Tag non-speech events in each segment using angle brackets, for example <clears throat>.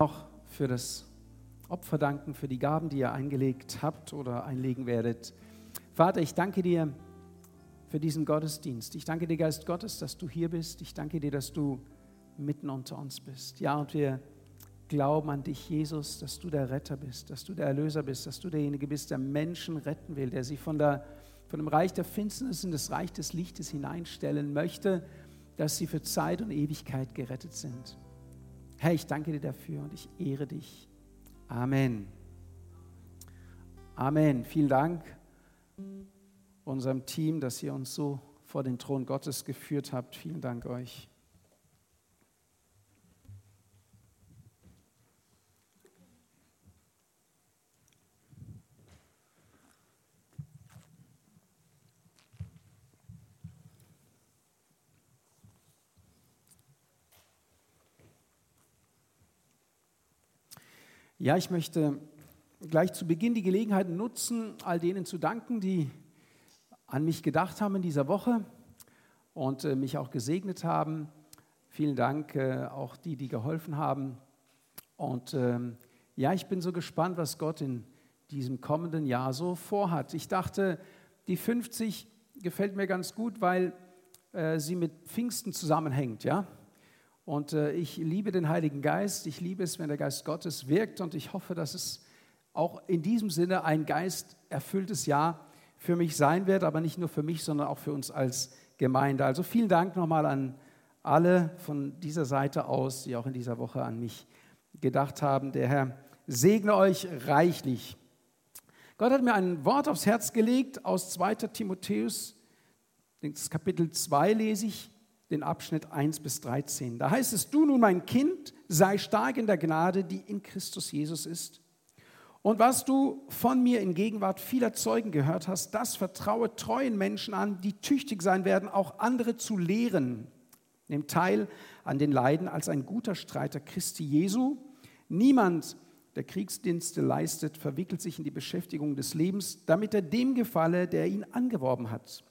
Auch für das Opfer danken, für die Gaben, die ihr eingelegt habt oder einlegen werdet. Vater, ich danke dir für diesen Gottesdienst. Ich danke dir, Geist Gottes, dass du hier bist. Ich danke dir, dass du mitten unter uns bist. Ja, und wir glauben an dich, Jesus, dass du der Retter bist, dass du der Erlöser bist, dass du derjenige bist, der Menschen retten will, der sie von, der, von dem Reich der Finsternis in das Reich des Lichtes hineinstellen möchte, dass sie für Zeit und Ewigkeit gerettet sind. Herr, ich danke dir dafür und ich ehre dich. Amen. Amen. Vielen Dank unserem Team, dass ihr uns so vor den Thron Gottes geführt habt. Vielen Dank euch. Ja, ich möchte gleich zu Beginn die Gelegenheit nutzen, all denen zu danken, die an mich gedacht haben in dieser Woche und äh, mich auch gesegnet haben. Vielen Dank äh, auch die, die geholfen haben. Und ähm, ja, ich bin so gespannt, was Gott in diesem kommenden Jahr so vorhat. Ich dachte, die 50 gefällt mir ganz gut, weil äh, sie mit Pfingsten zusammenhängt, ja. Und äh, ich liebe den Heiligen Geist. Ich liebe es, wenn der Geist Gottes wirkt. Und ich hoffe, dass es auch in diesem Sinne ein geisterfülltes Jahr für mich sein wird. Aber nicht nur für mich, sondern auch für uns als Gemeinde. Also vielen Dank nochmal an alle von dieser Seite aus, die auch in dieser Woche an mich gedacht haben. Der Herr segne euch reichlich. Gott hat mir ein Wort aufs Herz gelegt aus 2. Timotheus, Kapitel 2 lese ich den Abschnitt 1 bis 13. Da heißt es, du nun mein Kind, sei stark in der Gnade, die in Christus Jesus ist. Und was du von mir in Gegenwart vieler Zeugen gehört hast, das vertraue treuen Menschen an, die tüchtig sein werden, auch andere zu lehren. Nimm teil an den Leiden als ein guter Streiter Christi Jesu. Niemand, der Kriegsdienste leistet, verwickelt sich in die Beschäftigung des Lebens, damit er dem gefalle, der ihn angeworben hat.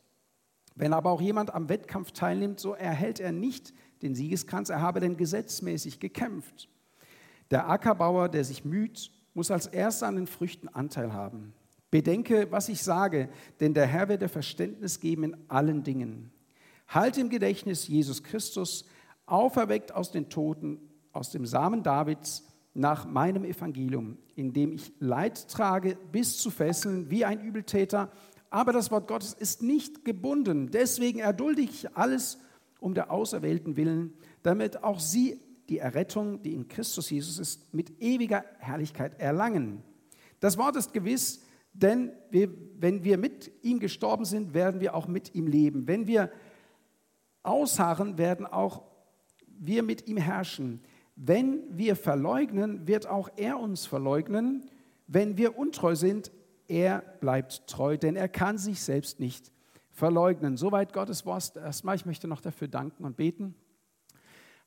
Wenn aber auch jemand am Wettkampf teilnimmt, so erhält er nicht den Siegeskranz, er habe denn gesetzmäßig gekämpft. Der Ackerbauer, der sich müht, muss als erster an den Früchten Anteil haben. Bedenke, was ich sage, denn der Herr wird dir Verständnis geben in allen Dingen. Halte im Gedächtnis Jesus Christus, auferweckt aus den Toten, aus dem Samen Davids, nach meinem Evangelium, in dem ich Leid trage bis zu Fesseln wie ein Übeltäter, aber das Wort Gottes ist nicht gebunden. Deswegen erdulde ich alles um der Auserwählten willen, damit auch sie die Errettung, die in Christus Jesus ist, mit ewiger Herrlichkeit erlangen. Das Wort ist gewiss, denn wir, wenn wir mit ihm gestorben sind, werden wir auch mit ihm leben. Wenn wir ausharren, werden auch wir mit ihm herrschen. Wenn wir verleugnen, wird auch er uns verleugnen. Wenn wir untreu sind, er bleibt treu, denn er kann sich selbst nicht verleugnen. Soweit Gottes Wort. Erstmal, ich möchte noch dafür danken und beten.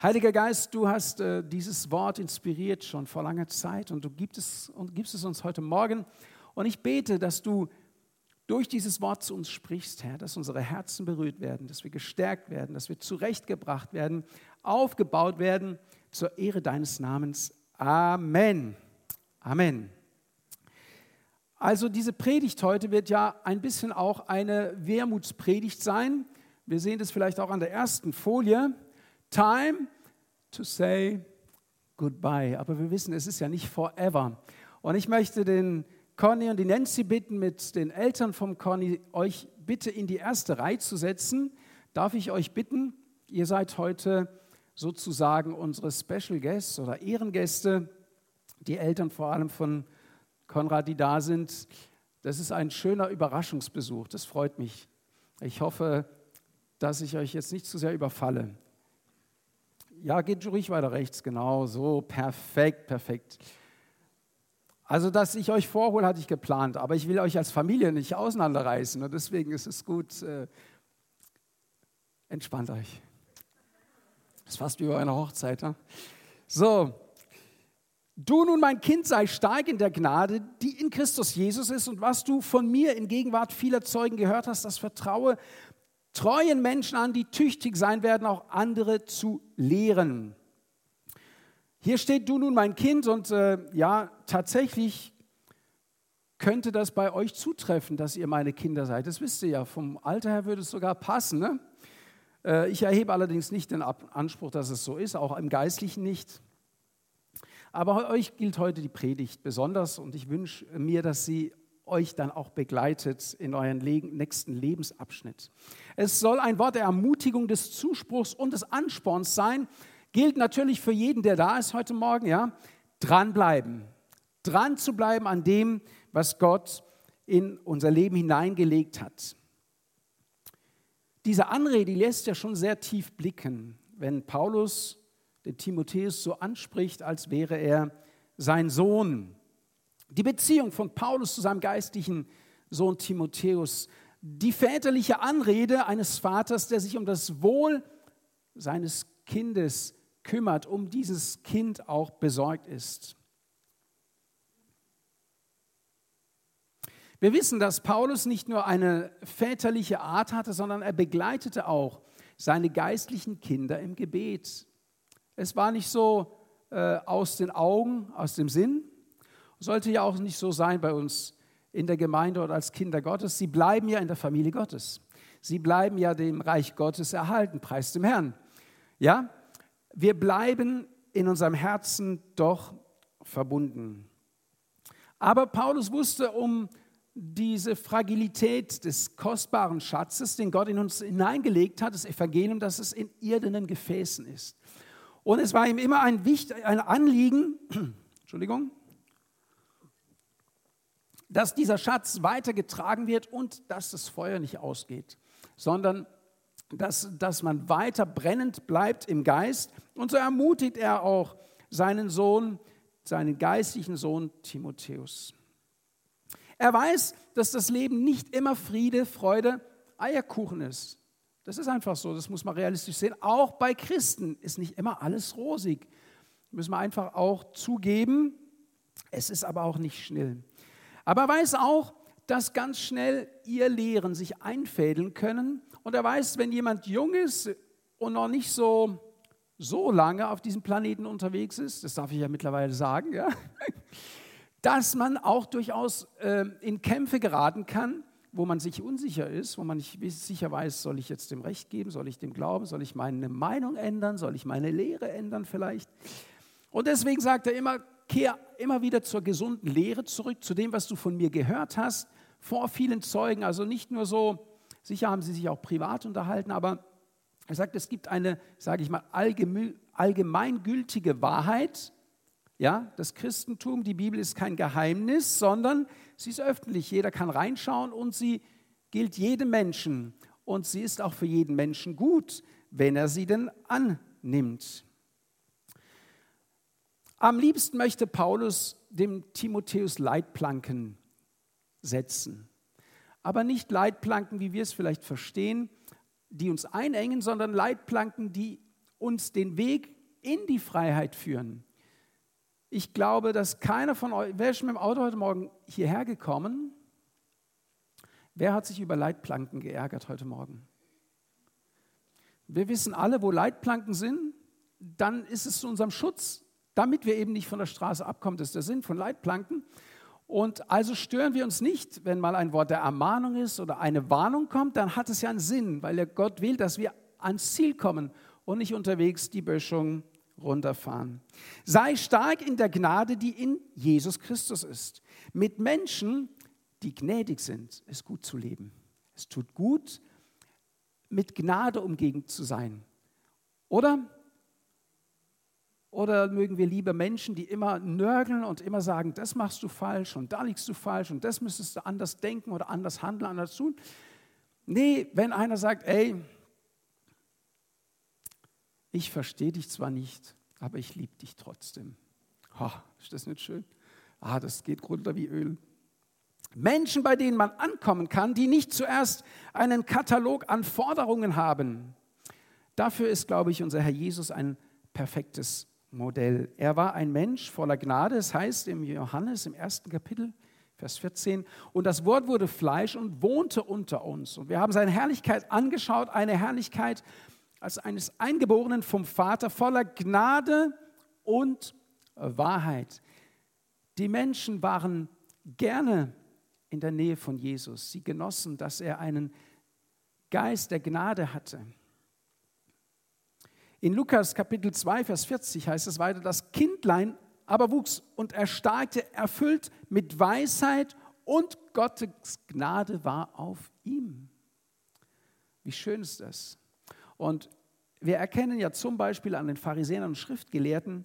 Heiliger Geist, du hast äh, dieses Wort inspiriert schon vor langer Zeit und du gibst es, und gibst es uns heute Morgen. Und ich bete, dass du durch dieses Wort zu uns sprichst, Herr, dass unsere Herzen berührt werden, dass wir gestärkt werden, dass wir zurechtgebracht werden, aufgebaut werden zur Ehre deines Namens. Amen. Amen. Also diese Predigt heute wird ja ein bisschen auch eine Wermutspredigt sein. Wir sehen das vielleicht auch an der ersten Folie. Time to say goodbye. Aber wir wissen, es ist ja nicht forever. Und ich möchte den Conny und die Nancy bitten, mit den Eltern vom Conny euch bitte in die erste Reihe zu setzen. Darf ich euch bitten, ihr seid heute sozusagen unsere Special Guests oder Ehrengäste, die Eltern vor allem von Konrad, die da sind. Das ist ein schöner Überraschungsbesuch. Das freut mich. Ich hoffe, dass ich euch jetzt nicht zu sehr überfalle. Ja, geht ruhig weiter rechts, genau, so, perfekt, perfekt. Also, dass ich euch vorhole, hatte ich geplant, aber ich will euch als Familie nicht auseinanderreißen und deswegen ist es gut, äh, entspannt euch. Das ist fast wie bei einer Hochzeit. Ne? So, Du nun, mein Kind, sei stark in der Gnade, die in Christus Jesus ist. Und was du von mir in Gegenwart vieler Zeugen gehört hast, das vertraue treuen Menschen an, die tüchtig sein werden, auch andere zu lehren. Hier steht du nun mein Kind und äh, ja, tatsächlich könnte das bei euch zutreffen, dass ihr meine Kinder seid. Das wisst ihr ja, vom Alter her würde es sogar passen. Ne? Äh, ich erhebe allerdings nicht den Anspruch, dass es so ist, auch im Geistlichen nicht. Aber euch gilt heute die Predigt besonders und ich wünsche mir, dass sie euch dann auch begleitet in euren nächsten Lebensabschnitt. Es soll ein Wort der Ermutigung, des Zuspruchs und des Ansporns sein. Gilt natürlich für jeden, der da ist heute Morgen, ja. Dranbleiben. Dran zu bleiben an dem, was Gott in unser Leben hineingelegt hat. Diese Anrede lässt ja schon sehr tief blicken, wenn Paulus den Timotheus so anspricht, als wäre er sein Sohn. Die Beziehung von Paulus zu seinem geistlichen Sohn Timotheus, die väterliche Anrede eines Vaters, der sich um das Wohl seines Kindes kümmert, um dieses Kind auch besorgt ist. Wir wissen, dass Paulus nicht nur eine väterliche Art hatte, sondern er begleitete auch seine geistlichen Kinder im Gebet. Es war nicht so äh, aus den Augen, aus dem Sinn. Sollte ja auch nicht so sein bei uns in der Gemeinde oder als Kinder Gottes. Sie bleiben ja in der Familie Gottes. Sie bleiben ja dem Reich Gottes erhalten, preis dem Herrn. Ja, wir bleiben in unserem Herzen doch verbunden. Aber Paulus wusste um diese Fragilität des kostbaren Schatzes, den Gott in uns hineingelegt hat, das Evangelium, dass es in irdenen Gefäßen ist. Und es war ihm immer ein, Wicht, ein Anliegen, <clears throat> Entschuldigung, dass dieser Schatz weitergetragen wird und dass das Feuer nicht ausgeht, sondern dass, dass man weiter brennend bleibt im Geist. Und so ermutigt er auch seinen Sohn, seinen geistlichen Sohn Timotheus. Er weiß, dass das Leben nicht immer Friede, Freude, Eierkuchen ist. Das ist einfach so, das muss man realistisch sehen. Auch bei Christen ist nicht immer alles rosig. Müssen wir einfach auch zugeben. Es ist aber auch nicht schnell. Aber er weiß auch, dass ganz schnell ihr Lehren sich einfädeln können. Und er weiß, wenn jemand jung ist und noch nicht so, so lange auf diesem Planeten unterwegs ist, das darf ich ja mittlerweile sagen, ja, <laughs> dass man auch durchaus äh, in Kämpfe geraten kann, wo man sich unsicher ist, wo man nicht sicher weiß, soll ich jetzt dem Recht geben, soll ich dem glauben, soll ich meine Meinung ändern, soll ich meine Lehre ändern vielleicht. Und deswegen sagt er immer, kehr immer wieder zur gesunden Lehre zurück, zu dem, was du von mir gehört hast, vor vielen Zeugen. Also nicht nur so, sicher haben sie sich auch privat unterhalten, aber er sagt, es gibt eine, sage ich mal, allgemeingültige Wahrheit, ja, das Christentum, die Bibel ist kein Geheimnis, sondern sie ist öffentlich. Jeder kann reinschauen und sie gilt jedem Menschen. Und sie ist auch für jeden Menschen gut, wenn er sie denn annimmt. Am liebsten möchte Paulus dem Timotheus Leitplanken setzen. Aber nicht Leitplanken, wie wir es vielleicht verstehen, die uns einengen, sondern Leitplanken, die uns den Weg in die Freiheit führen. Ich glaube, dass keiner von euch, wer ist schon mit dem Auto heute Morgen hierher gekommen? Wer hat sich über Leitplanken geärgert heute Morgen? Wir wissen alle, wo Leitplanken sind, dann ist es zu unserem Schutz, damit wir eben nicht von der Straße abkommen. Das ist der Sinn von Leitplanken. Und also stören wir uns nicht, wenn mal ein Wort der Ermahnung ist oder eine Warnung kommt, dann hat es ja einen Sinn, weil Gott will, dass wir ans Ziel kommen und nicht unterwegs die Böschung runterfahren. Sei stark in der Gnade, die in Jesus Christus ist. Mit Menschen, die gnädig sind, ist gut zu leben. Es tut gut, mit Gnade umgeben zu sein. Oder? Oder mögen wir lieber Menschen, die immer nörgeln und immer sagen, das machst du falsch und da liegst du falsch und das müsstest du anders denken oder anders handeln, anders tun? Nee, wenn einer sagt, ey, ich verstehe dich zwar nicht, aber ich liebe dich trotzdem. Oh, ist das nicht schön? Ah, das geht runter wie Öl. Menschen, bei denen man ankommen kann, die nicht zuerst einen Katalog an Forderungen haben. Dafür ist, glaube ich, unser Herr Jesus ein perfektes Modell. Er war ein Mensch voller Gnade, es heißt im Johannes im ersten Kapitel, Vers 14, und das Wort wurde Fleisch und wohnte unter uns. Und wir haben seine Herrlichkeit angeschaut, eine Herrlichkeit, als eines Eingeborenen vom Vater voller Gnade und Wahrheit. Die Menschen waren gerne in der Nähe von Jesus. Sie genossen, dass er einen Geist der Gnade hatte. In Lukas Kapitel 2, Vers 40 heißt es weiter, das Kindlein aber wuchs und erstarkte, erfüllt mit Weisheit und Gottes Gnade war auf ihm. Wie schön ist das? Und wir erkennen ja zum Beispiel an den Pharisäern und Schriftgelehrten,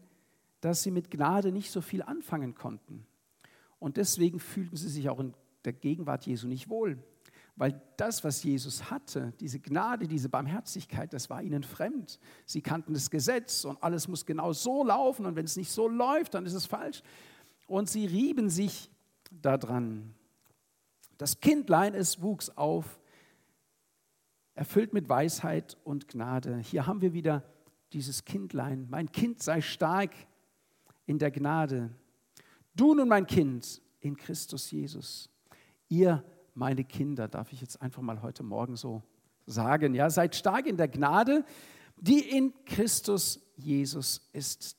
dass sie mit Gnade nicht so viel anfangen konnten. Und deswegen fühlten sie sich auch in der Gegenwart Jesu nicht wohl. Weil das, was Jesus hatte, diese Gnade, diese Barmherzigkeit, das war ihnen fremd. Sie kannten das Gesetz und alles muss genau so laufen und wenn es nicht so läuft, dann ist es falsch. Und sie rieben sich daran. Das Kindlein, es wuchs auf, erfüllt mit Weisheit und Gnade. Hier haben wir wieder dieses Kindlein. Mein Kind sei stark in der Gnade. Du nun, mein Kind, in Christus Jesus. Ihr, meine Kinder, darf ich jetzt einfach mal heute Morgen so sagen, ja, seid stark in der Gnade, die in Christus Jesus ist.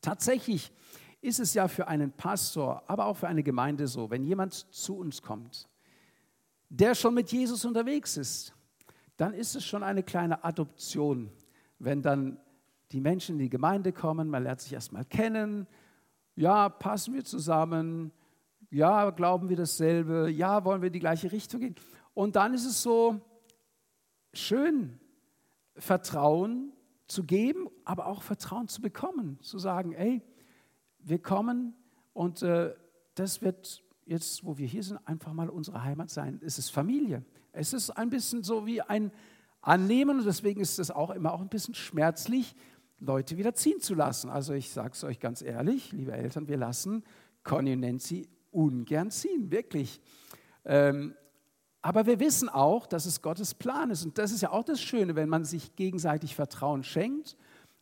Tatsächlich ist es ja für einen Pastor, aber auch für eine Gemeinde so, wenn jemand zu uns kommt, der schon mit Jesus unterwegs ist, dann ist es schon eine kleine Adoption, wenn dann die Menschen in die Gemeinde kommen, man lernt sich erstmal kennen, ja, passen wir zusammen, ja, glauben wir dasselbe, ja, wollen wir in die gleiche Richtung gehen. Und dann ist es so schön, Vertrauen zu geben, aber auch Vertrauen zu bekommen, zu sagen, ey, wir kommen und äh, das wird jetzt, wo wir hier sind, einfach mal unsere Heimat sein. Es ist Familie. Es ist ein bisschen so wie ein Annehmen und deswegen ist es auch immer auch ein bisschen schmerzlich, Leute wieder ziehen zu lassen. Also ich sage es euch ganz ehrlich, liebe Eltern, wir lassen Conny und Nancy ungern ziehen, wirklich. Ähm, aber wir wissen auch, dass es Gottes Plan ist. Und das ist ja auch das Schöne, wenn man sich gegenseitig Vertrauen schenkt.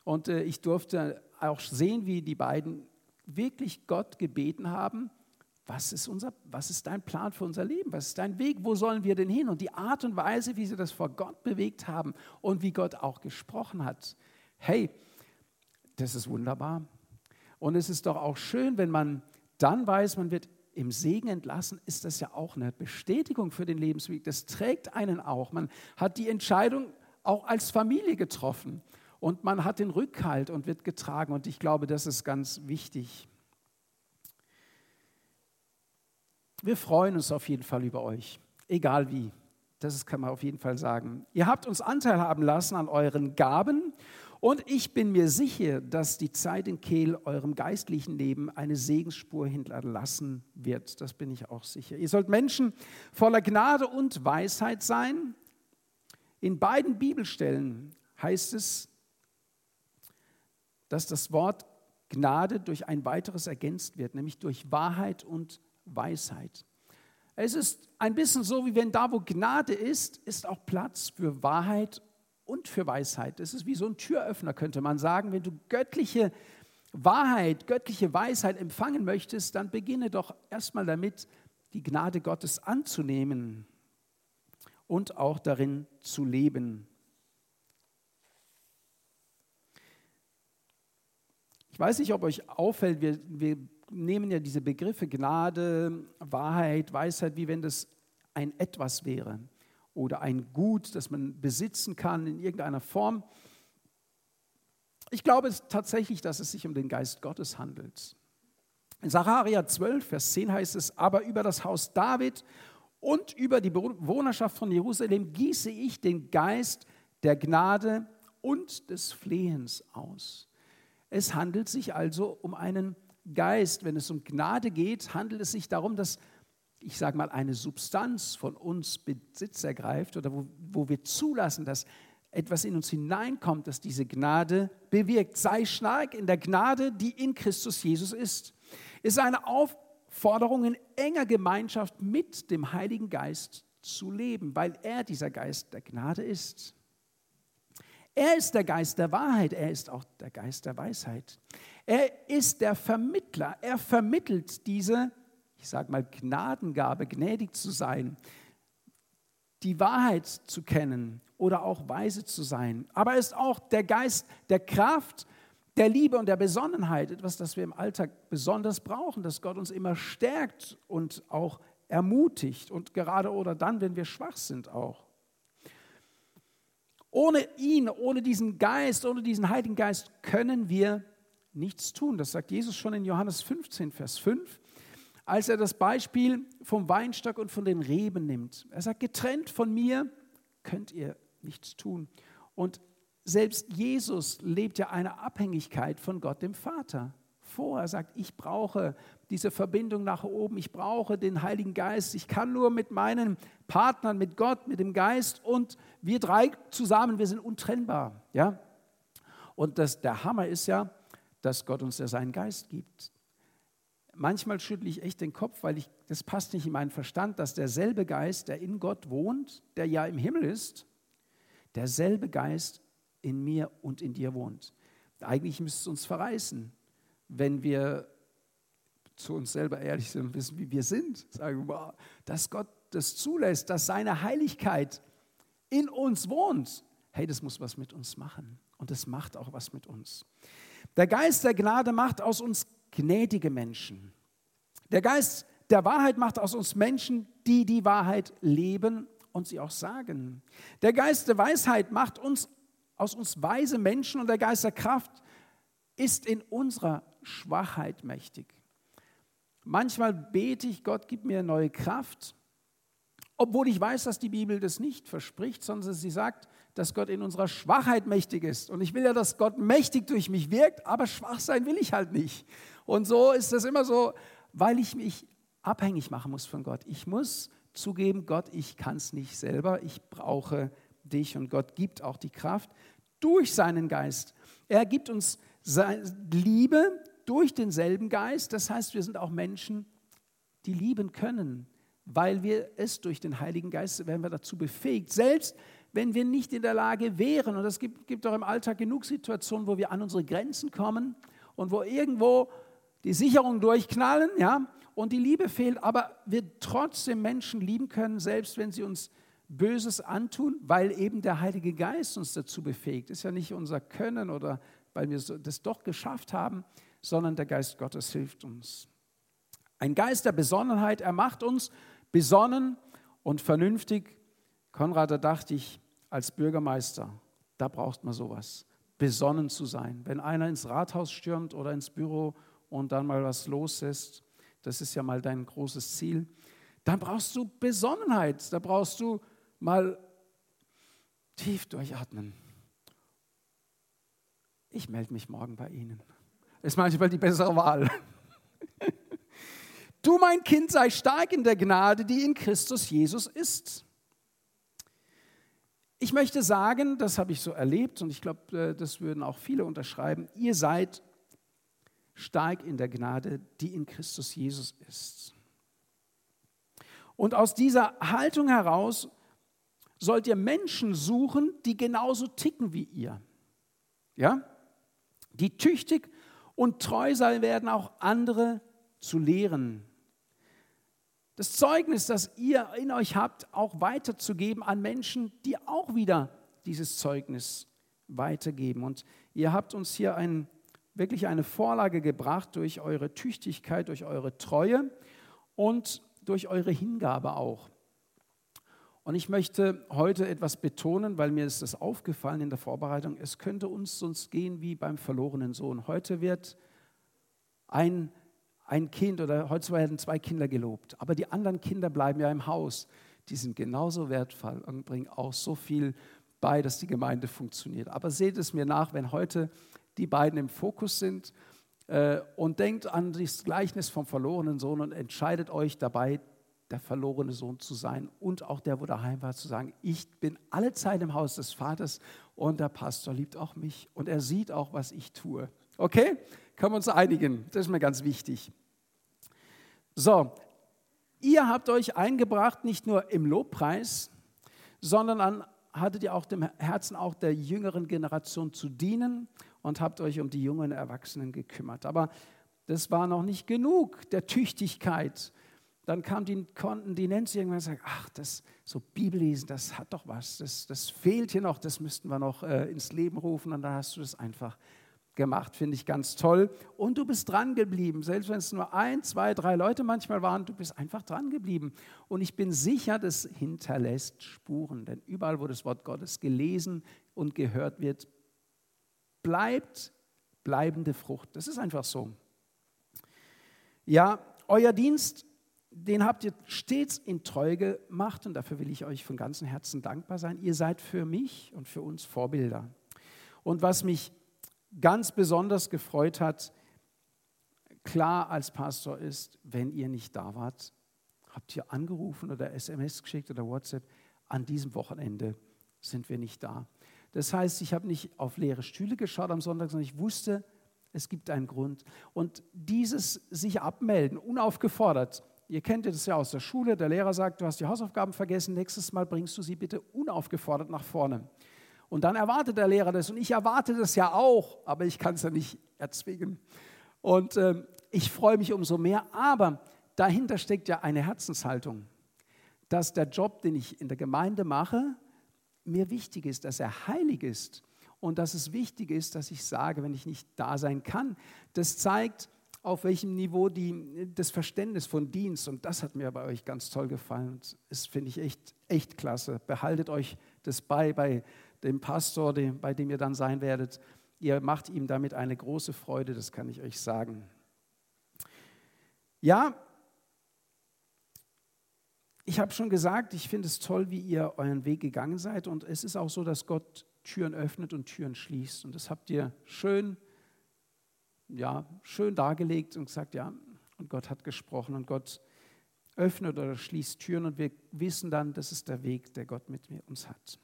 Und äh, ich durfte auch sehen, wie die beiden wirklich Gott gebeten haben, was ist, unser, was ist dein Plan für unser Leben? Was ist dein Weg? Wo sollen wir denn hin? Und die Art und Weise, wie sie das vor Gott bewegt haben und wie Gott auch gesprochen hat. Hey, das ist wunderbar. Und es ist doch auch schön, wenn man dann weiß, man wird im Segen entlassen, ist das ja auch eine Bestätigung für den Lebensweg. Das trägt einen auch. Man hat die Entscheidung auch als Familie getroffen und man hat den Rückhalt und wird getragen. Und ich glaube, das ist ganz wichtig. Wir freuen uns auf jeden Fall über euch, egal wie. Das kann man auf jeden Fall sagen. Ihr habt uns Anteil haben lassen an euren Gaben und ich bin mir sicher, dass die Zeit in Kehl eurem geistlichen Leben eine Segensspur hinterlassen wird. Das bin ich auch sicher. Ihr sollt Menschen voller Gnade und Weisheit sein. In beiden Bibelstellen heißt es, dass das Wort Gnade durch ein weiteres ergänzt wird, nämlich durch Wahrheit und Weisheit. Es ist ein bisschen so, wie wenn da, wo Gnade ist, ist auch Platz für Wahrheit und für Weisheit. Das ist wie so ein Türöffner, könnte man sagen. Wenn du göttliche Wahrheit, göttliche Weisheit empfangen möchtest, dann beginne doch erstmal damit, die Gnade Gottes anzunehmen und auch darin zu leben. Ich weiß nicht, ob euch auffällt, wir, wir nehmen ja diese Begriffe Gnade, Wahrheit, Weisheit, wie wenn das ein etwas wäre oder ein Gut, das man besitzen kann in irgendeiner Form. Ich glaube tatsächlich, dass es sich um den Geist Gottes handelt. In Sacharja 12, Vers 10 heißt es, aber über das Haus David und über die Bewohnerschaft von Jerusalem gieße ich den Geist der Gnade und des Flehens aus. Es handelt sich also um einen Geist. Wenn es um Gnade geht, handelt es sich darum, dass ich sage mal, eine Substanz von uns Besitz ergreift oder wo, wo wir zulassen, dass etwas in uns hineinkommt, das diese Gnade bewirkt. Sei stark in der Gnade, die in Christus Jesus ist. Ist eine Aufforderung in enger Gemeinschaft mit dem Heiligen Geist zu leben, weil er dieser Geist der Gnade ist. Er ist der Geist der Wahrheit, er ist auch der Geist der Weisheit. Er ist der Vermittler, er vermittelt diese ich sage mal, Gnadengabe, gnädig zu sein, die Wahrheit zu kennen oder auch weise zu sein. Aber er ist auch der Geist der Kraft, der Liebe und der Besonnenheit, etwas, das wir im Alltag besonders brauchen, dass Gott uns immer stärkt und auch ermutigt und gerade oder dann, wenn wir schwach sind auch. Ohne ihn, ohne diesen Geist, ohne diesen Heiligen Geist können wir nichts tun. Das sagt Jesus schon in Johannes 15, Vers 5, als er das Beispiel vom Weinstock und von den Reben nimmt. Er sagt, getrennt von mir könnt ihr nichts tun. Und selbst Jesus lebt ja eine Abhängigkeit von Gott dem Vater vor. Er sagt, ich brauche diese Verbindung nach oben, ich brauche den Heiligen Geist. Ich kann nur mit meinen Partnern, mit Gott, mit dem Geist und wir drei zusammen, wir sind untrennbar. Ja? Und das, der Hammer ist ja, dass Gott uns ja seinen Geist gibt. Manchmal schüttle ich echt den Kopf, weil ich, das passt nicht in meinen Verstand, dass derselbe Geist, der in Gott wohnt, der ja im Himmel ist, derselbe Geist in mir und in dir wohnt. Eigentlich müsste es uns verreißen, wenn wir zu uns selber ehrlich sind und wissen, wie wir sind. Sagen, wow, dass Gott das zulässt, dass seine Heiligkeit in uns wohnt. Hey, das muss was mit uns machen. Und das macht auch was mit uns. Der Geist der Gnade macht aus uns gnädige Menschen. Der Geist der Wahrheit macht aus uns Menschen, die die Wahrheit leben und sie auch sagen. Der Geist der Weisheit macht uns aus uns weise Menschen und der Geist der Kraft ist in unserer Schwachheit mächtig. Manchmal bete ich, Gott, gib mir neue Kraft, obwohl ich weiß, dass die Bibel das nicht verspricht, sondern sie sagt, dass Gott in unserer Schwachheit mächtig ist. Und ich will ja, dass Gott mächtig durch mich wirkt, aber schwach sein will ich halt nicht. Und so ist das immer so, weil ich mich abhängig machen muss von Gott. Ich muss zugeben, Gott, ich kann es nicht selber, ich brauche dich und Gott gibt auch die Kraft durch seinen Geist. Er gibt uns Liebe durch denselben Geist. Das heißt, wir sind auch Menschen, die lieben können, weil wir es durch den Heiligen Geist werden wir dazu befähigt. Selbst wenn wir nicht in der Lage wären, und es gibt, gibt auch im Alltag genug Situationen, wo wir an unsere Grenzen kommen und wo irgendwo die Sicherungen durchknallen, ja, und die Liebe fehlt, aber wir trotzdem Menschen lieben können, selbst wenn sie uns Böses antun, weil eben der Heilige Geist uns dazu befähigt. Ist ja nicht unser Können oder weil wir das doch geschafft haben, sondern der Geist Gottes hilft uns. Ein Geist der Besonnenheit, er macht uns besonnen und vernünftig. Konrad, da dachte ich, als Bürgermeister, da braucht man sowas, besonnen zu sein. Wenn einer ins Rathaus stürmt oder ins Büro und dann mal was los ist, das ist ja mal dein großes Ziel, dann brauchst du Besonnenheit, da brauchst du mal tief durchatmen. Ich melde mich morgen bei Ihnen. Ist manchmal die bessere Wahl. Du, mein Kind, sei stark in der Gnade, die in Christus Jesus ist. Ich möchte sagen, das habe ich so erlebt und ich glaube, äh, das würden auch viele unterschreiben, ihr seid stark in der Gnade, die in Christus Jesus ist. Und aus dieser Haltung heraus sollt ihr Menschen suchen, die genauso ticken wie ihr. Ja? Die tüchtig und treu sein werden, auch andere zu lehren. Das Zeugnis, das ihr in euch habt, auch weiterzugeben an Menschen, die auch wieder dieses Zeugnis weitergeben. Und ihr habt uns hier ein, wirklich eine Vorlage gebracht durch eure Tüchtigkeit, durch eure Treue und durch eure Hingabe auch. Und ich möchte heute etwas betonen, weil mir ist das aufgefallen in der Vorbereitung. Es könnte uns sonst gehen wie beim verlorenen Sohn. Heute wird ein, ein Kind oder heute werden zwei Kinder gelobt, aber die anderen Kinder bleiben ja im Haus. Die sind genauso wertvoll und bringen auch so viel bei, dass die Gemeinde funktioniert. Aber seht es mir nach, wenn heute die beiden im Fokus sind äh, und denkt an das Gleichnis vom verlorenen Sohn und entscheidet euch dabei, der verlorene Sohn zu sein und auch der, wo daheim war, zu sagen, ich bin alle Zeit im Haus des Vaters und der Pastor liebt auch mich und er sieht auch, was ich tue. Okay? Können wir uns einigen? Das ist mir ganz wichtig. So, ihr habt euch eingebracht, nicht nur im Lobpreis, sondern an, hattet ihr auch dem Herzen auch der jüngeren Generation zu dienen und habt euch um die jungen Erwachsenen gekümmert. Aber das war noch nicht genug der Tüchtigkeit dann kam die, konnten die Nancy irgendwann sagen, ach, das so Bibellesen, das hat doch was, das, das fehlt hier noch, das müssten wir noch äh, ins Leben rufen und dann hast du das einfach gemacht, finde ich ganz toll. Und du bist dran geblieben, selbst wenn es nur ein, zwei, drei Leute manchmal waren, du bist einfach dran geblieben. Und ich bin sicher, das hinterlässt Spuren, denn überall, wo das Wort Gottes gelesen und gehört wird, bleibt bleibende Frucht. Das ist einfach so. Ja, euer Dienst, den habt ihr stets in Treue gemacht und dafür will ich euch von ganzem Herzen dankbar sein. Ihr seid für mich und für uns Vorbilder. Und was mich ganz besonders gefreut hat, klar als Pastor ist, wenn ihr nicht da wart, habt ihr angerufen oder SMS geschickt oder WhatsApp, an diesem Wochenende sind wir nicht da. Das heißt, ich habe nicht auf leere Stühle geschaut am Sonntag, sondern ich wusste, es gibt einen Grund. Und dieses sich abmelden, unaufgefordert, ihr kennt das ja aus der Schule, der Lehrer sagt, du hast die Hausaufgaben vergessen, nächstes Mal bringst du sie bitte unaufgefordert nach vorne. Und dann erwartet der Lehrer das und ich erwarte das ja auch, aber ich kann es ja nicht erzwingen. Und äh, ich freue mich umso mehr, aber dahinter steckt ja eine Herzenshaltung, dass der Job, den ich in der Gemeinde mache, mir wichtig ist, dass er heilig ist und dass es wichtig ist, dass ich sage, wenn ich nicht da sein kann. Das zeigt, auf welchem Niveau die, das Verständnis von Dienst, und das hat mir bei euch ganz toll gefallen, das finde ich echt, echt klasse. Behaltet euch das bei, bei dem Pastor, dem, bei dem ihr dann sein werdet. Ihr macht ihm damit eine große Freude, das kann ich euch sagen. Ja, ich habe schon gesagt, ich finde es toll, wie ihr euren Weg gegangen seid. Und es ist auch so, dass Gott Türen öffnet und Türen schließt. Und das habt ihr schön, ja, schön dargelegt und gesagt, ja, und Gott hat gesprochen und Gott öffnet oder schließt Türen und wir wissen dann, das ist der Weg, der Gott mit uns hat.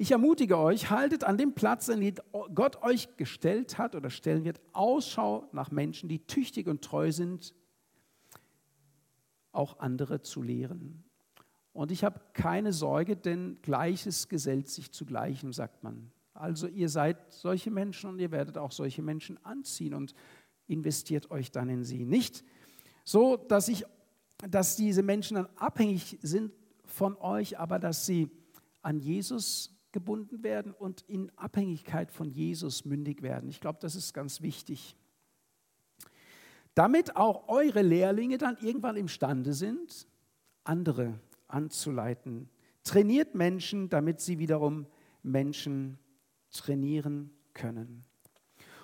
Ich ermutige euch, haltet an dem Platz, an den Gott euch gestellt hat oder stellen wird, Ausschau nach Menschen, die tüchtig und treu sind, auch andere zu lehren. Und ich habe keine Sorge, denn Gleiches gesellt sich zu Gleichem, sagt man. Also ihr seid solche Menschen und ihr werdet auch solche Menschen anziehen und investiert euch dann in sie. Nicht so, dass, ich, dass diese Menschen dann abhängig sind von euch, aber dass sie an Jesus gebunden werden und in Abhängigkeit von Jesus mündig werden. Ich glaube, das ist ganz wichtig. Damit auch eure Lehrlinge dann irgendwann imstande sind, andere anzuleiten. Trainiert Menschen, damit sie wiederum Menschen trainieren können.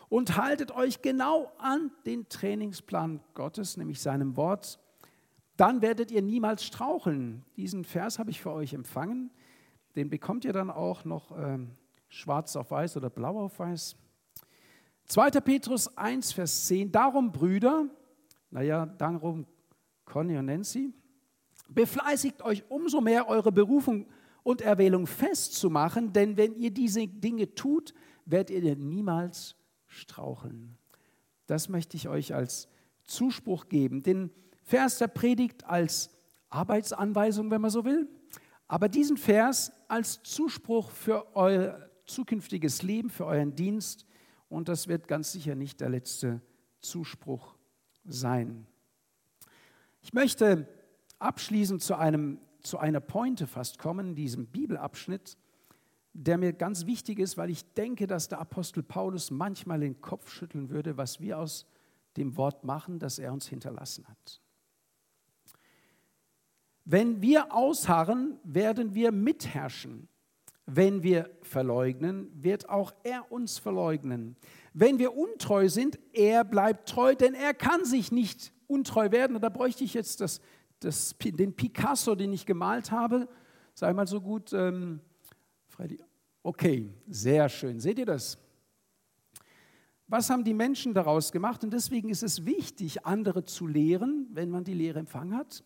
Und haltet euch genau an den Trainingsplan Gottes, nämlich seinem Wort. Dann werdet ihr niemals straucheln. Diesen Vers habe ich für euch empfangen. Den bekommt ihr dann auch noch ähm, schwarz auf weiß oder blau auf weiß. 2. Petrus 1, Vers 10. Darum, Brüder, naja, darum, Conny und Nancy, befleißigt euch umso mehr, eure Berufung und Erwählung festzumachen, denn wenn ihr diese Dinge tut, werdet ihr niemals straucheln. Das möchte ich euch als Zuspruch geben. Den Vers der Predigt als Arbeitsanweisung, wenn man so will, aber diesen Vers als Zuspruch für euer zukünftiges Leben, für euren Dienst. Und das wird ganz sicher nicht der letzte Zuspruch sein. Ich möchte abschließend zu, einem, zu einer Pointe fast kommen, diesem Bibelabschnitt, der mir ganz wichtig ist, weil ich denke, dass der Apostel Paulus manchmal den Kopf schütteln würde, was wir aus dem Wort machen, das er uns hinterlassen hat. Wenn wir ausharren, werden wir mitherrschen. Wenn wir verleugnen, wird auch er uns verleugnen. Wenn wir untreu sind, er bleibt treu, denn er kann sich nicht untreu werden. Und da bräuchte ich jetzt das, das, den Picasso, den ich gemalt habe. Sei mal so gut, ähm, Freddy. Okay, sehr schön. Seht ihr das? Was haben die Menschen daraus gemacht? Und deswegen ist es wichtig, andere zu lehren, wenn man die Lehre empfangen hat.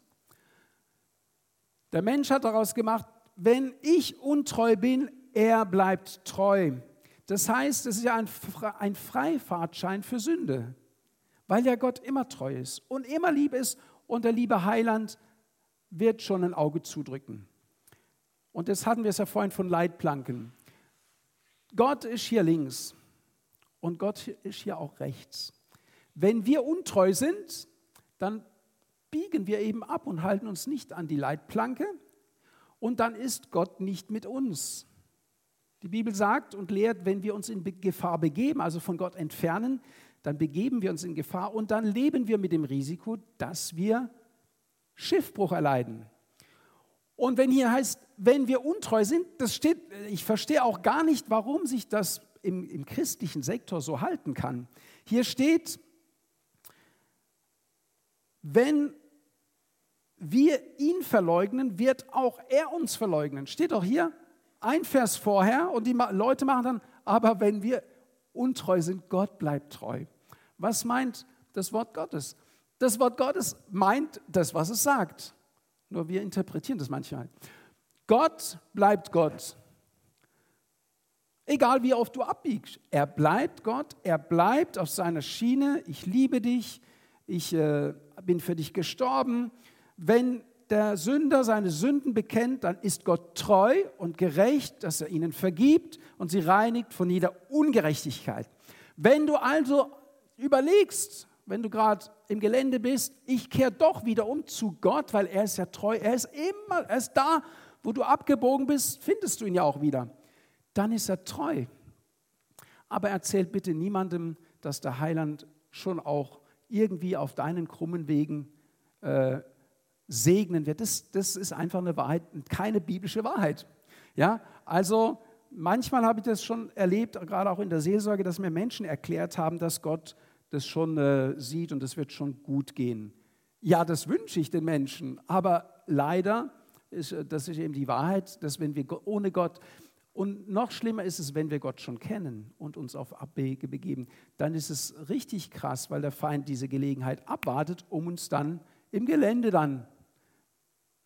Der Mensch hat daraus gemacht, wenn ich untreu bin, er bleibt treu. Das heißt, es ist ja ein, ein Freifahrtschein für Sünde, weil ja Gott immer treu ist und immer lieb ist und der liebe Heiland wird schon ein Auge zudrücken. Und das hatten wir es ja vorhin von Leitplanken. Gott ist hier links und Gott ist hier auch rechts. Wenn wir untreu sind, dann biegen wir eben ab und halten uns nicht an die Leitplanke und dann ist Gott nicht mit uns. Die Bibel sagt und lehrt, wenn wir uns in Gefahr begeben, also von Gott entfernen, dann begeben wir uns in Gefahr und dann leben wir mit dem Risiko, dass wir Schiffbruch erleiden. Und wenn hier heißt, wenn wir untreu sind, das steht, ich verstehe auch gar nicht, warum sich das im, im christlichen Sektor so halten kann. Hier steht, wenn wir ihn verleugnen, wird auch er uns verleugnen. Steht doch hier ein Vers vorher und die Leute machen dann, aber wenn wir untreu sind, Gott bleibt treu. Was meint das Wort Gottes? Das Wort Gottes meint das, was es sagt. Nur wir interpretieren das manchmal. Gott bleibt Gott. Egal wie oft du abbiegst, er bleibt Gott, er bleibt auf seiner Schiene. Ich liebe dich, ich äh, bin für dich gestorben. Wenn der Sünder seine Sünden bekennt, dann ist Gott treu und gerecht, dass er ihnen vergibt und sie reinigt von jeder Ungerechtigkeit. Wenn du also überlegst, wenn du gerade im Gelände bist, ich kehre doch wieder um zu Gott, weil er ist ja treu, er ist immer, er ist da, wo du abgebogen bist, findest du ihn ja auch wieder. Dann ist er treu. Aber erzählt bitte niemandem, dass der Heiland schon auch irgendwie auf deinen krummen Wegen äh, segnen wird. Das, das ist einfach eine Wahrheit, keine biblische Wahrheit. Ja, also manchmal habe ich das schon erlebt, gerade auch in der Seelsorge, dass mir Menschen erklärt haben, dass Gott das schon äh, sieht und es wird schon gut gehen. Ja, das wünsche ich den Menschen, aber leider ist äh, das ist eben die Wahrheit, dass wenn wir ohne Gott und noch schlimmer ist es, wenn wir Gott schon kennen und uns auf Abwege begeben, dann ist es richtig krass, weil der Feind diese Gelegenheit abwartet, um uns dann im Gelände dann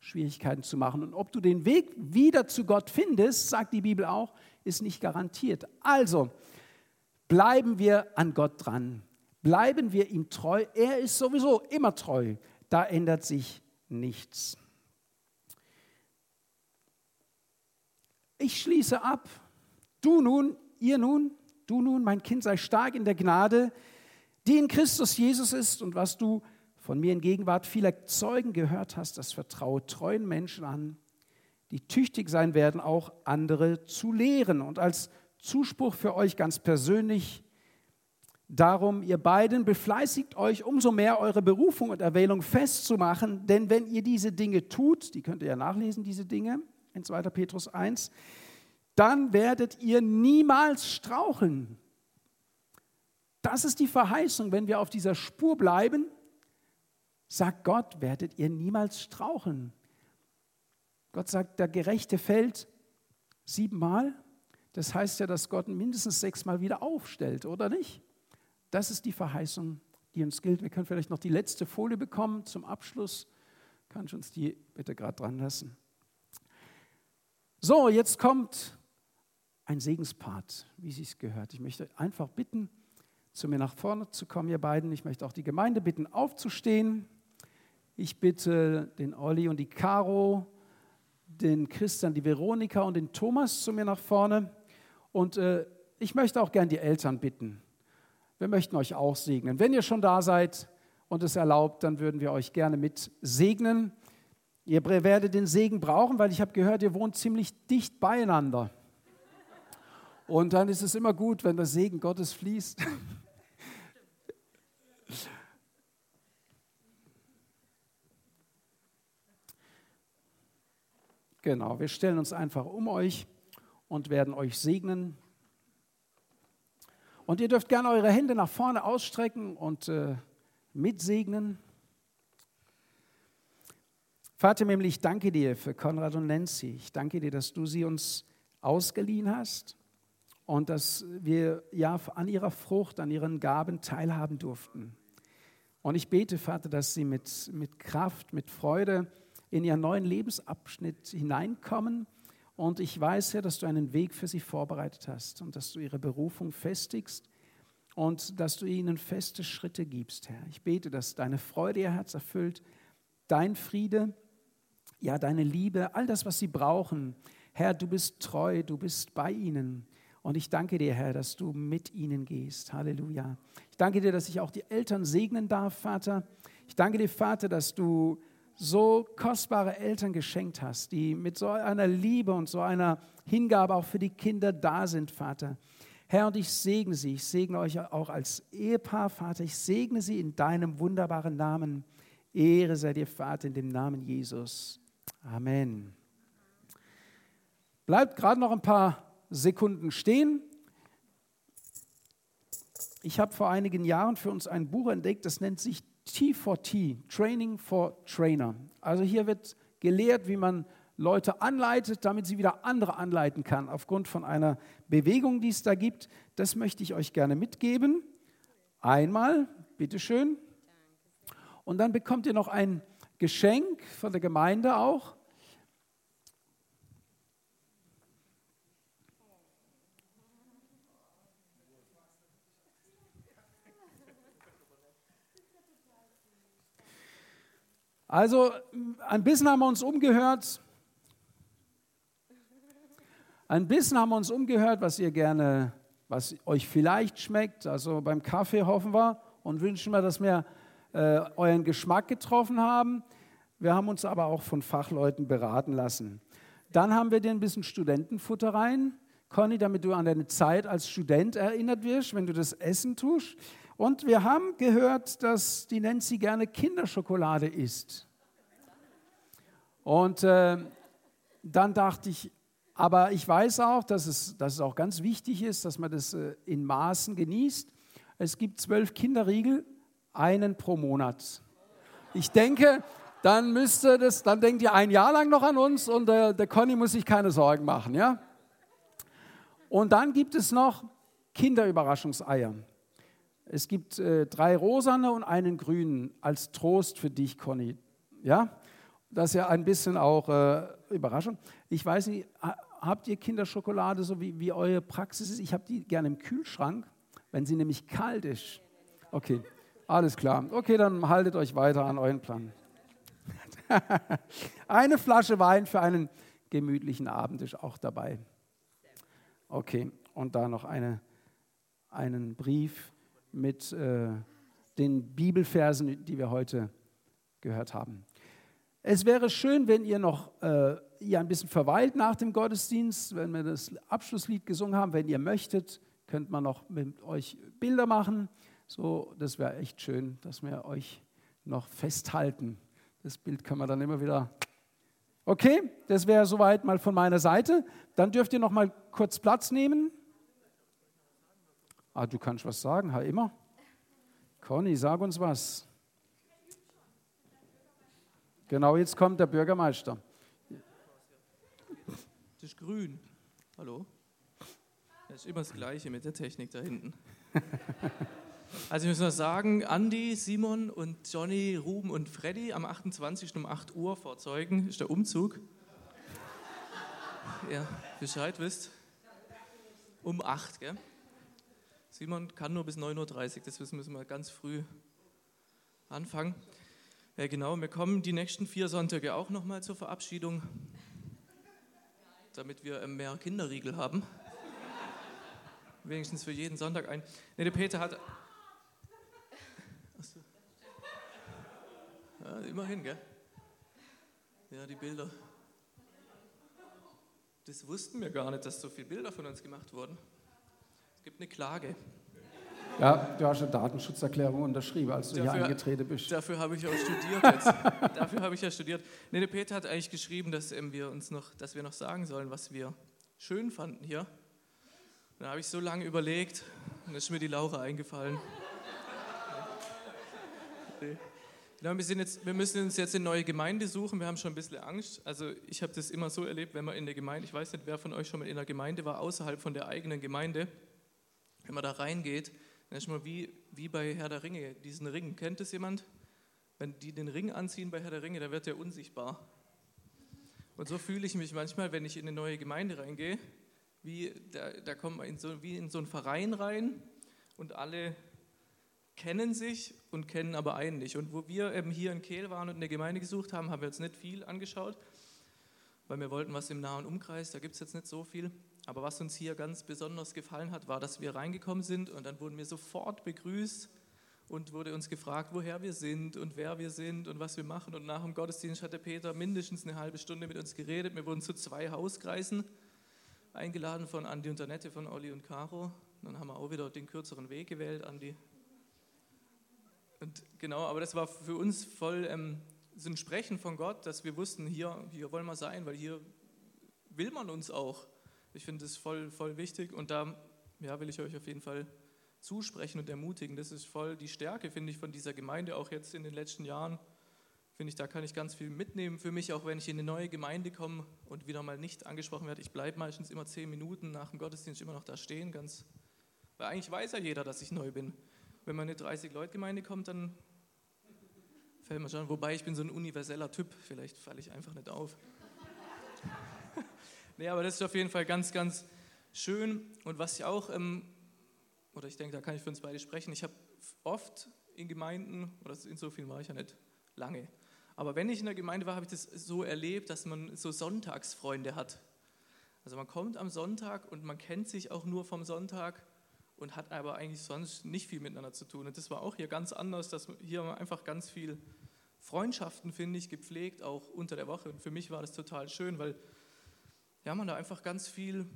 Schwierigkeiten zu machen. Und ob du den Weg wieder zu Gott findest, sagt die Bibel auch, ist nicht garantiert. Also bleiben wir an Gott dran. Bleiben wir ihm treu. Er ist sowieso immer treu. Da ändert sich nichts. Ich schließe ab. Du nun, ihr nun, du nun, mein Kind, sei stark in der Gnade, die in Christus Jesus ist und was du von mir in Gegenwart vieler Zeugen gehört hast, das vertraue treuen Menschen an, die tüchtig sein werden, auch andere zu lehren. Und als Zuspruch für euch ganz persönlich, darum, ihr beiden, befleißigt euch umso mehr, eure Berufung und Erwählung festzumachen, denn wenn ihr diese Dinge tut, die könnt ihr ja nachlesen, diese Dinge in 2. Petrus 1, dann werdet ihr niemals straucheln. Das ist die Verheißung, wenn wir auf dieser Spur bleiben, sagt Gott, werdet ihr niemals straucheln. Gott sagt, der Gerechte fällt siebenmal. Das heißt ja, dass Gott mindestens sechsmal wieder aufstellt, oder nicht? Das ist die Verheißung, die uns gilt. Wir können vielleicht noch die letzte Folie bekommen zum Abschluss. Kann ich uns die bitte gerade dran lassen? So, jetzt kommt ein Segenspart, wie Sie es gehört. Ich möchte einfach bitten, zu mir nach vorne zu kommen, ihr beiden. Ich möchte auch die Gemeinde bitten, aufzustehen. Ich bitte den Olli und die Caro, den Christian, die Veronika und den Thomas zu mir nach vorne. Und äh, ich möchte auch gern die Eltern bitten. Wir möchten euch auch segnen. Wenn ihr schon da seid und es erlaubt, dann würden wir euch gerne mit segnen. Ihr werdet den Segen brauchen, weil ich habe gehört, ihr wohnt ziemlich dicht beieinander. Und dann ist es immer gut, wenn der Segen Gottes fließt. Genau, wir stellen uns einfach um euch und werden euch segnen. Und ihr dürft gerne eure Hände nach vorne ausstrecken und äh, mitsegnen. Vater im ich danke dir für Konrad und Nancy. Ich danke dir, dass du sie uns ausgeliehen hast und dass wir ja an ihrer Frucht, an ihren Gaben teilhaben durften. Und ich bete, Vater, dass sie mit, mit Kraft, mit Freude, in ihren neuen Lebensabschnitt hineinkommen. Und ich weiß ja, dass du einen Weg für sie vorbereitet hast und dass du ihre Berufung festigst und dass du ihnen feste Schritte gibst, Herr. Ich bete, dass deine Freude ihr Herz erfüllt, dein Friede, ja, deine Liebe, all das, was sie brauchen. Herr, du bist treu, du bist bei ihnen. Und ich danke dir, Herr, dass du mit ihnen gehst. Halleluja. Ich danke dir, dass ich auch die Eltern segnen darf, Vater. Ich danke dir, Vater, dass du so kostbare Eltern geschenkt hast, die mit so einer Liebe und so einer Hingabe auch für die Kinder da sind, Vater. Herr, und ich segne sie, ich segne euch auch als Ehepaar, Vater, ich segne sie in deinem wunderbaren Namen. Ehre sei dir, Vater, in dem Namen Jesus. Amen. Bleibt gerade noch ein paar Sekunden stehen. Ich habe vor einigen Jahren für uns ein Buch entdeckt, das nennt sich T4T, Training for Trainer. Also hier wird gelehrt, wie man Leute anleitet, damit sie wieder andere anleiten kann, aufgrund von einer Bewegung, die es da gibt. Das möchte ich euch gerne mitgeben. Einmal, bitteschön. Und dann bekommt ihr noch ein Geschenk von der Gemeinde auch. Also ein bisschen haben wir uns umgehört. Ein bisschen haben wir uns umgehört, was ihr gerne, was euch vielleicht schmeckt. Also beim Kaffee hoffen wir und wünschen wir, dass wir äh, euren Geschmack getroffen haben. Wir haben uns aber auch von Fachleuten beraten lassen. Dann haben wir dir ein bisschen Studentenfutter rein. Conny, damit du an deine Zeit als Student erinnert wirst, wenn du das Essen tust. Und wir haben gehört, dass die Nancy gerne Kinderschokolade isst. Und äh, dann dachte ich, aber ich weiß auch, dass es, dass es auch ganz wichtig ist, dass man das äh, in Maßen genießt. Es gibt zwölf Kinderriegel, einen pro Monat. Ich denke, dann müsste das, dann denkt ihr ein Jahr lang noch an uns und der, der Conny muss sich keine Sorgen machen, ja? Und dann gibt es noch Kinderüberraschungseier. Es gibt äh, drei rosane und einen grünen als Trost für dich, Conny. Ja? Das ist ja ein bisschen auch äh, Überraschung. Ich weiß nicht, habt ihr Kinderschokolade, so wie, wie eure Praxis ist? Ich habe die gerne im Kühlschrank, wenn sie nämlich kalt ist. Okay, alles klar. Okay, dann haltet euch weiter an euren Plan. <laughs> Eine Flasche Wein für einen gemütlichen Abend ist auch dabei. Okay, und da noch eine, einen Brief mit äh, den Bibelversen, die wir heute gehört haben. Es wäre schön, wenn ihr noch äh, ihr ein bisschen verweilt nach dem Gottesdienst, wenn wir das Abschlusslied gesungen haben. Wenn ihr möchtet, könnt man noch mit euch Bilder machen. So, das wäre echt schön, dass wir euch noch festhalten. Das Bild kann man dann immer wieder. Okay, das wäre soweit mal von meiner Seite. Dann dürft ihr noch mal kurz Platz nehmen. Ah, du kannst was sagen, ha immer. Conny, sag uns was. Genau, jetzt kommt der Bürgermeister. Das ist grün. Hallo? Das ist immer das Gleiche mit der Technik da hinten. <laughs> Also ich muss noch sagen, Andy, Simon und Johnny, Ruben und Freddy am 28. um 8 Uhr vor Zeugen ist der Umzug. Ja, Bescheid wisst. Um 8, gell? Simon kann nur bis 9.30 Uhr, deswegen müssen wir ganz früh anfangen. Ja, genau, wir kommen die nächsten vier Sonntage auch nochmal zur Verabschiedung, damit wir mehr Kinderriegel haben. Wenigstens für jeden Sonntag ein. Ne, der Peter hat. Achso. Ja, immerhin, gell? Ja, die Bilder. Das wussten wir gar nicht, dass so viele Bilder von uns gemacht wurden gibt eine Klage. Ja, du hast eine Datenschutzerklärung unterschrieben, als du dafür, hier eingetreten bist. Dafür habe ich auch studiert jetzt. <laughs> dafür habe ich ja studiert. Nee, der Peter hat eigentlich geschrieben, dass ähm, wir uns noch, dass wir noch sagen sollen, was wir schön fanden hier. Da habe ich so lange überlegt und dann ist mir die Laura eingefallen. Nee. Genau, wir, jetzt, wir, müssen uns jetzt eine neue Gemeinde suchen. Wir haben schon ein bisschen Angst. Also ich habe das immer so erlebt, wenn man in der Gemeinde, ich weiß nicht, wer von euch schon mal in der Gemeinde war, außerhalb von der eigenen Gemeinde, wenn man da reingeht, dann ist man wie, wie bei Herr der Ringe, diesen Ring. Kennt es jemand? Wenn die den Ring anziehen bei Herr der Ringe, da wird er unsichtbar. Und so fühle ich mich manchmal, wenn ich in eine neue Gemeinde reingehe, wie da, da kommt man in so, wie in so einen Verein rein und alle kennen sich und kennen aber einen nicht. Und wo wir eben hier in Kehl waren und eine Gemeinde gesucht haben, haben wir jetzt nicht viel angeschaut, weil wir wollten was im nahen Umkreis, da gibt es jetzt nicht so viel. Aber was uns hier ganz besonders gefallen hat, war, dass wir reingekommen sind und dann wurden wir sofort begrüßt und wurde uns gefragt, woher wir sind und wer wir sind und was wir machen. Und nach dem Gottesdienst hat der Peter mindestens eine halbe Stunde mit uns geredet. Wir wurden zu zwei Hauskreisen eingeladen von Andi und Annette, von Olli und Caro. Dann haben wir auch wieder den kürzeren Weg gewählt, Andi. Und genau, aber das war für uns voll ähm, so ein Sprechen von Gott, dass wir wussten, hier, hier wollen wir sein, weil hier will man uns auch. Ich finde das voll, voll wichtig und da ja, will ich euch auf jeden Fall zusprechen und ermutigen. Das ist voll die Stärke, finde ich, von dieser Gemeinde, auch jetzt in den letzten Jahren. Finde ich, da kann ich ganz viel mitnehmen für mich, auch wenn ich in eine neue Gemeinde komme und wieder mal nicht angesprochen werde. Ich bleibe meistens immer zehn Minuten nach dem Gottesdienst immer noch da stehen, ganz, weil eigentlich weiß ja jeder, dass ich neu bin. Wenn man in eine 30-Leute-Gemeinde kommt, dann fällt man schon, wobei ich bin so ein universeller Typ, vielleicht falle ich einfach nicht auf. Nee, aber das ist auf jeden Fall ganz, ganz schön. Und was ich auch ähm, oder ich denke, da kann ich für uns beide sprechen, ich habe oft in Gemeinden, oder in so vielen war ich ja nicht lange, aber wenn ich in der Gemeinde war, habe ich das so erlebt, dass man so Sonntagsfreunde hat. Also man kommt am Sonntag und man kennt sich auch nur vom Sonntag und hat aber eigentlich sonst nicht viel miteinander zu tun. Und das war auch hier ganz anders, dass hier einfach ganz viel Freundschaften, finde ich, gepflegt, auch unter der Woche. Und für mich war das total schön, weil ja, man da einfach ganz viel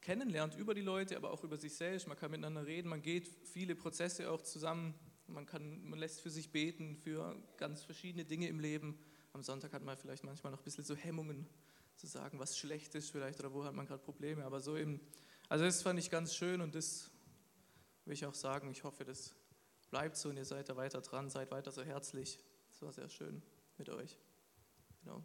kennenlernt über die Leute, aber auch über sich selbst. Man kann miteinander reden, man geht viele Prozesse auch zusammen. Man, kann, man lässt für sich beten, für ganz verschiedene Dinge im Leben. Am Sonntag hat man vielleicht manchmal noch ein bisschen so Hemmungen zu sagen, was schlecht ist vielleicht oder wo hat man gerade Probleme. Aber so eben, also das fand ich ganz schön und das will ich auch sagen. Ich hoffe, das bleibt so und ihr seid da weiter dran, seid weiter so herzlich. Das war sehr schön mit euch. Genau.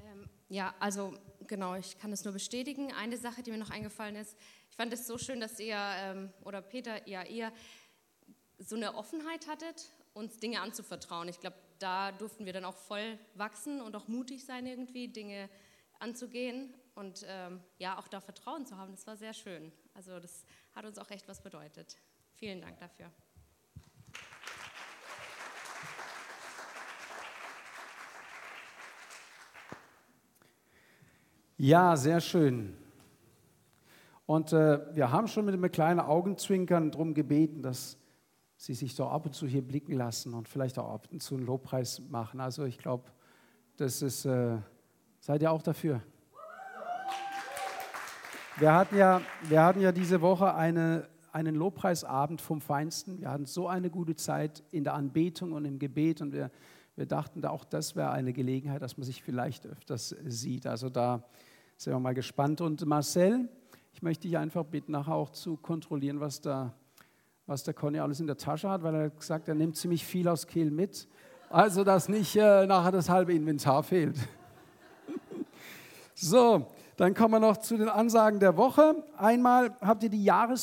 Ähm, ja, also genau, ich kann das nur bestätigen. Eine Sache, die mir noch eingefallen ist, ich fand es so schön, dass ihr ähm, oder Peter, ja, ihr so eine Offenheit hattet, uns Dinge anzuvertrauen. Ich glaube, da durften wir dann auch voll wachsen und auch mutig sein, irgendwie Dinge anzugehen und ähm, ja, auch da Vertrauen zu haben. Das war sehr schön. Also, das hat uns auch echt was bedeutet. Vielen Dank dafür. Ja, sehr schön. Und äh, wir haben schon mit einem kleinen Augenzwinkern darum gebeten, dass Sie sich doch ab und zu hier blicken lassen und vielleicht auch ab und zu einen Lobpreis machen. Also ich glaube, das ist, äh, seid ihr auch dafür? Wir hatten ja, wir hatten ja diese Woche eine, einen Lobpreisabend vom Feinsten. Wir hatten so eine gute Zeit in der Anbetung und im Gebet und wir, wir dachten, auch das wäre eine Gelegenheit, dass man sich vielleicht öfters sieht. Also da sind wir mal gespannt. Und Marcel, ich möchte dich einfach bitten, nachher auch zu kontrollieren, was da was der Conny alles in der Tasche hat, weil er hat gesagt, er nimmt ziemlich viel aus Kehl mit. Also, dass nicht äh, nachher das halbe Inventar fehlt. <laughs> so, dann kommen wir noch zu den Ansagen der Woche. Einmal habt ihr die Jahres